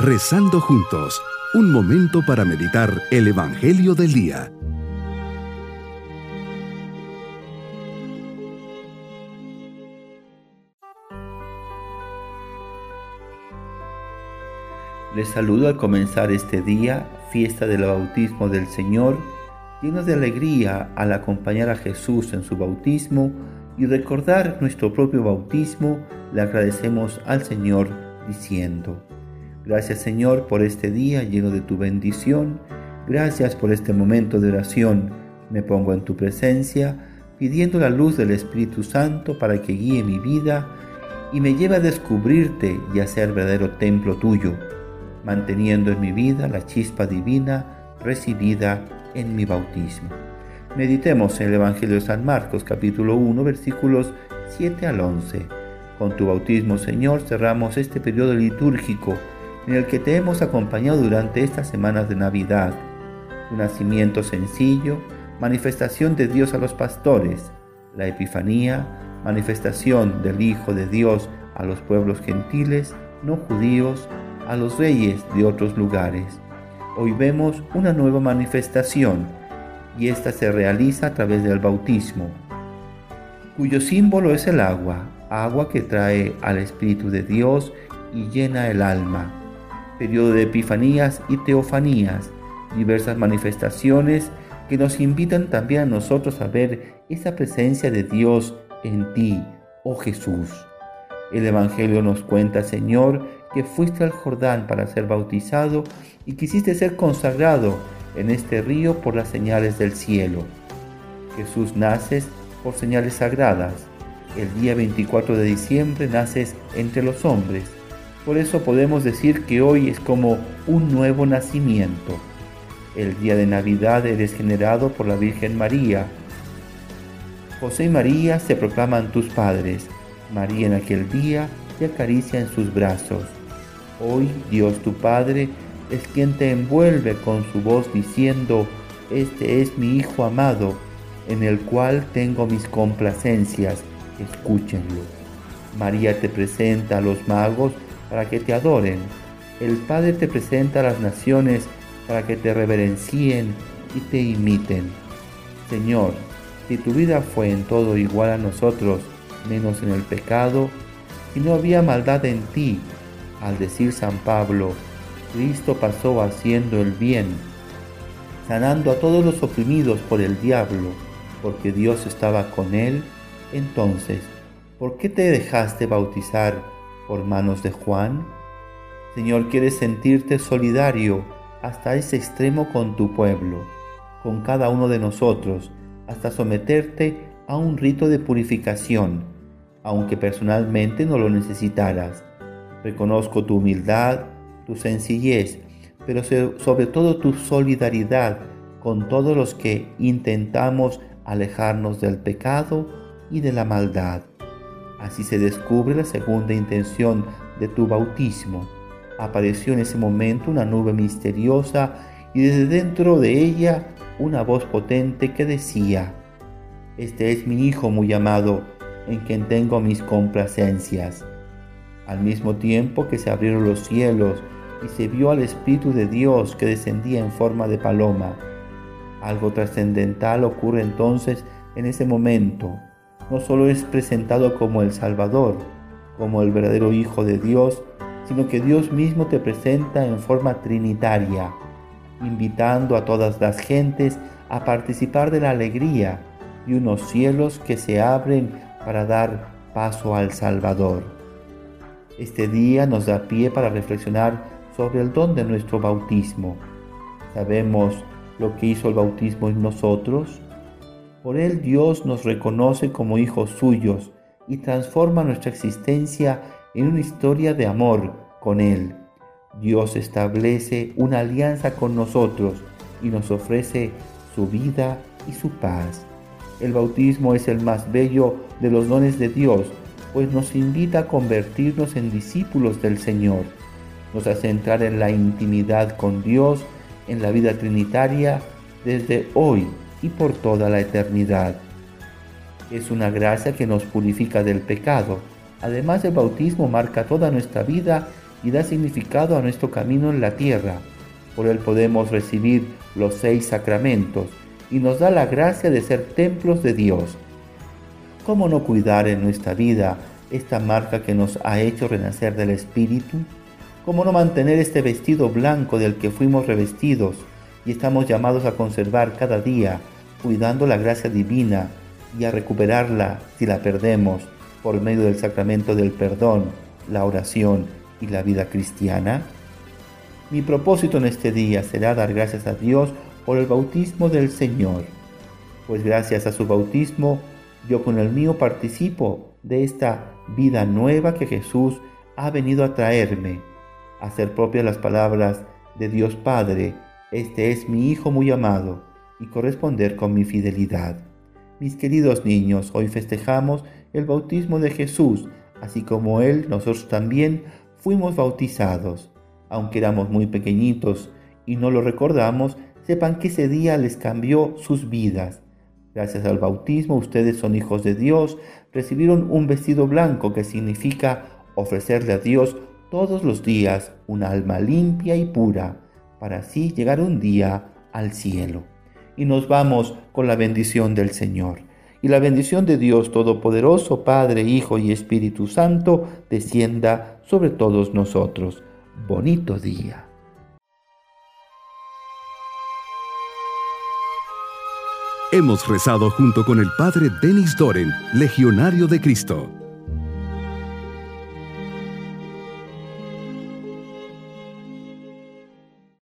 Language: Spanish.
Rezando juntos, un momento para meditar el Evangelio del Día. Les saludo al comenzar este día, fiesta del bautismo del Señor, llenos de alegría al acompañar a Jesús en su bautismo y recordar nuestro propio bautismo, le agradecemos al Señor diciendo, Gracias Señor por este día lleno de tu bendición, gracias por este momento de oración, me pongo en tu presencia, pidiendo la luz del Espíritu Santo para que guíe mi vida y me lleve a descubrirte y a ser verdadero templo tuyo, manteniendo en mi vida la chispa divina recibida en mi bautismo. Meditemos en el Evangelio de San Marcos capítulo 1 versículos 7 al 11. Con tu bautismo, Señor, cerramos este periodo litúrgico en el que te hemos acompañado durante estas semanas de Navidad. Un nacimiento sencillo, manifestación de Dios a los pastores, la Epifanía, manifestación del Hijo de Dios a los pueblos gentiles, no judíos, a los reyes de otros lugares. Hoy vemos una nueva manifestación y esta se realiza a través del bautismo, cuyo símbolo es el agua, agua que trae al Espíritu de Dios y llena el alma. Periodo de epifanías y teofanías, diversas manifestaciones que nos invitan también a nosotros a ver esa presencia de Dios en ti, oh Jesús. El Evangelio nos cuenta, Señor, que fuiste al Jordán para ser bautizado y quisiste ser consagrado en este río por las señales del cielo. Jesús naces por señales sagradas. El día 24 de diciembre naces entre los hombres. Por eso podemos decir que hoy es como un nuevo nacimiento. El día de Navidad eres generado por la Virgen María. José y María se proclaman tus padres. María en aquel día te acaricia en sus brazos. Hoy Dios tu Padre es quien te envuelve con su voz diciendo, Este es mi Hijo amado, en el cual tengo mis complacencias, escúchenlo. María te presenta a los magos para que te adoren. El Padre te presenta a las naciones para que te reverencien y te imiten. Señor, si tu vida fue en todo igual a nosotros, menos en el pecado, y no había maldad en ti, al decir San Pablo, Cristo pasó haciendo el bien, sanando a todos los oprimidos por el diablo, porque Dios estaba con él, entonces, ¿por qué te dejaste bautizar por manos de Juan? Señor, quieres sentirte solidario hasta ese extremo con tu pueblo, con cada uno de nosotros, hasta someterte a un rito de purificación, aunque personalmente no lo necesitaras. Reconozco tu humildad, tu sencillez, pero sobre todo tu solidaridad con todos los que intentamos alejarnos del pecado y de la maldad. Así se descubre la segunda intención de tu bautismo. Apareció en ese momento una nube misteriosa y desde dentro de ella una voz potente que decía, Este es mi Hijo muy amado, en quien tengo mis complacencias. Al mismo tiempo que se abrieron los cielos y se vio al Espíritu de Dios que descendía en forma de paloma. Algo trascendental ocurre entonces en ese momento. No solo es presentado como el Salvador, como el verdadero Hijo de Dios, sino que Dios mismo te presenta en forma trinitaria, invitando a todas las gentes a participar de la alegría y unos cielos que se abren para dar paso al Salvador. Este día nos da pie para reflexionar sobre el don de nuestro bautismo. ¿Sabemos lo que hizo el bautismo en nosotros? Por él Dios nos reconoce como hijos suyos y transforma nuestra existencia en una historia de amor con Él. Dios establece una alianza con nosotros y nos ofrece su vida y su paz. El bautismo es el más bello de los dones de Dios, pues nos invita a convertirnos en discípulos del Señor nos hace entrar en la intimidad con Dios, en la vida trinitaria, desde hoy y por toda la eternidad. Es una gracia que nos purifica del pecado. Además el bautismo marca toda nuestra vida y da significado a nuestro camino en la tierra. Por él podemos recibir los seis sacramentos y nos da la gracia de ser templos de Dios. ¿Cómo no cuidar en nuestra vida esta marca que nos ha hecho renacer del Espíritu? ¿Cómo no mantener este vestido blanco del que fuimos revestidos y estamos llamados a conservar cada día, cuidando la gracia divina y a recuperarla si la perdemos por medio del sacramento del perdón, la oración y la vida cristiana? Mi propósito en este día será dar gracias a Dios por el bautismo del Señor, pues gracias a su bautismo yo con el mío participo de esta vida nueva que Jesús ha venido a traerme, hacer propias las palabras de Dios Padre, este es mi Hijo muy amado, y corresponder con mi fidelidad. Mis queridos niños, hoy festejamos el bautismo de Jesús, así como Él, nosotros también fuimos bautizados. Aunque éramos muy pequeñitos y no lo recordamos, sepan que ese día les cambió sus vidas. Gracias al bautismo ustedes son hijos de Dios, recibieron un vestido blanco que significa ofrecerle a Dios todos los días una alma limpia y pura, para así llegar un día al cielo. Y nos vamos con la bendición del Señor. Y la bendición de Dios Todopoderoso, Padre, Hijo y Espíritu Santo, descienda sobre todos nosotros. Bonito día. Hemos rezado junto con el Padre Denis Doren, Legionario de Cristo.